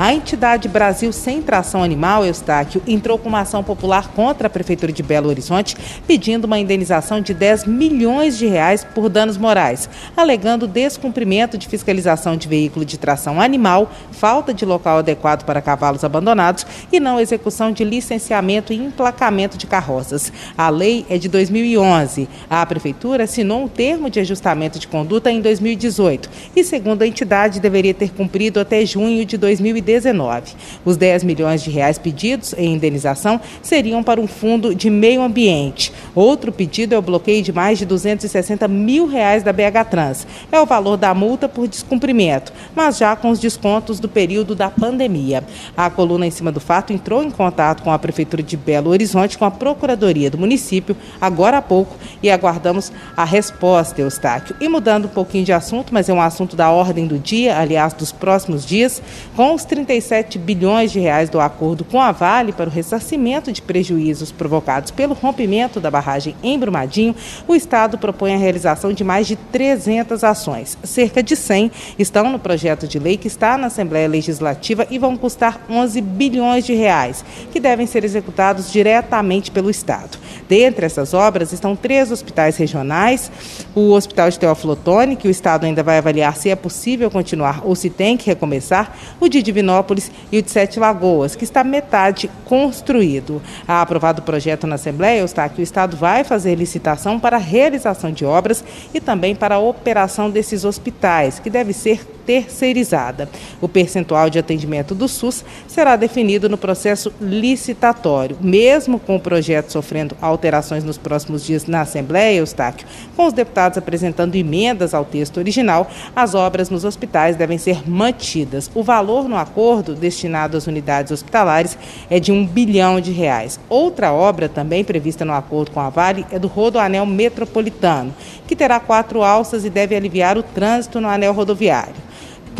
A entidade Brasil Sem Tração Animal, Eustáquio, entrou com uma ação popular contra a Prefeitura de Belo Horizonte, pedindo uma indenização de 10 milhões de reais por danos morais, alegando descumprimento de fiscalização de veículo de tração animal, falta de local adequado para cavalos abandonados e não execução de licenciamento e emplacamento de carroças. A lei é de 2011. A Prefeitura assinou um termo de ajustamento de conduta em 2018 e, segundo a entidade, deveria ter cumprido até junho de 2019. 2019. Os 10 milhões de reais pedidos em indenização seriam para um fundo de meio ambiente. Outro pedido é o bloqueio de mais de 260 mil reais da BH Trans. É o valor da multa por descumprimento, mas já com os descontos do período da pandemia. A coluna em cima do fato entrou em contato com a Prefeitura de Belo Horizonte, com a Procuradoria do município, agora há pouco, e aguardamos a resposta, Eustáquio. E mudando um pouquinho de assunto, mas é um assunto da ordem do dia, aliás, dos próximos dias, com os 37 bilhões de reais do acordo com a Vale para o ressarcimento de prejuízos provocados pelo rompimento da em Brumadinho, o Estado propõe a realização de mais de 300 ações. Cerca de 100 estão no projeto de lei que está na Assembleia Legislativa e vão custar 11 bilhões de reais, que devem ser executados diretamente pelo Estado. Dentre essas obras estão três hospitais regionais, o Hospital de Teófilo Otoni, que o Estado ainda vai avaliar se é possível continuar ou se tem que recomeçar, o de Divinópolis e o de Sete Lagoas, que está metade construído. A aprovado o projeto na Assembleia está que o Estado vai fazer licitação para a realização de obras e também para a operação desses hospitais, que deve ser terceirizada. O percentual de atendimento do SUS será definido no processo licitatório. Mesmo com o projeto sofrendo alterações nos próximos dias na Assembleia, Eustáquio, com os deputados apresentando emendas ao texto original, as obras nos hospitais devem ser mantidas. O valor no acordo destinado às unidades hospitalares é de um bilhão de reais. Outra obra também prevista no acordo com a Vale é do Rodoanel Metropolitano, que terá quatro alças e deve aliviar o trânsito no anel rodoviário.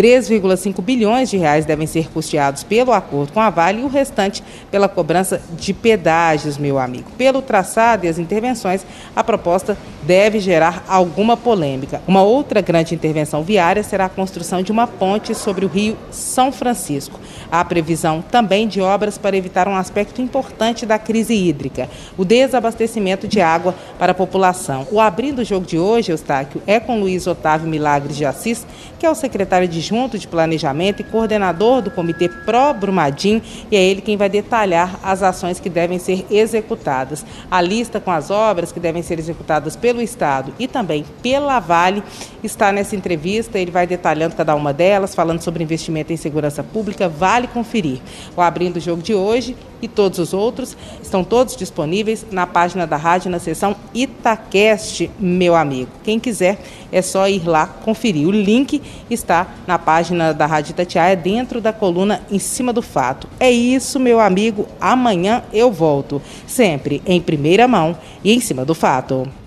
3,5 bilhões de reais devem ser custeados pelo acordo com a Vale e o restante pela cobrança de pedágios, meu amigo. Pelo traçado e as intervenções, a proposta deve gerar alguma polêmica. Uma outra grande intervenção viária será a construção de uma ponte sobre o rio São Francisco. Há previsão também de obras para evitar um aspecto importante da crise hídrica, o desabastecimento de água para a população. O abrindo o jogo de hoje, Eustáquio, é com Luiz Otávio Milagres de Assis, que é o secretário de Junto de Planejamento e coordenador do Comitê Pro Brumadinho, e é ele quem vai detalhar as ações que devem ser executadas. A lista com as obras que devem ser executadas pelo Estado e também pela Vale está nessa entrevista. Ele vai detalhando cada uma delas, falando sobre investimento em segurança pública. Vale conferir. O Abrindo o Jogo de hoje e todos os outros estão todos disponíveis na página da rádio na seção Itacast, meu amigo. Quem quiser é só ir lá conferir. O link está na página da Rádio Itatiaia, dentro da coluna em cima do fato. É isso, meu amigo. Amanhã eu volto, sempre em primeira mão e em cima do fato.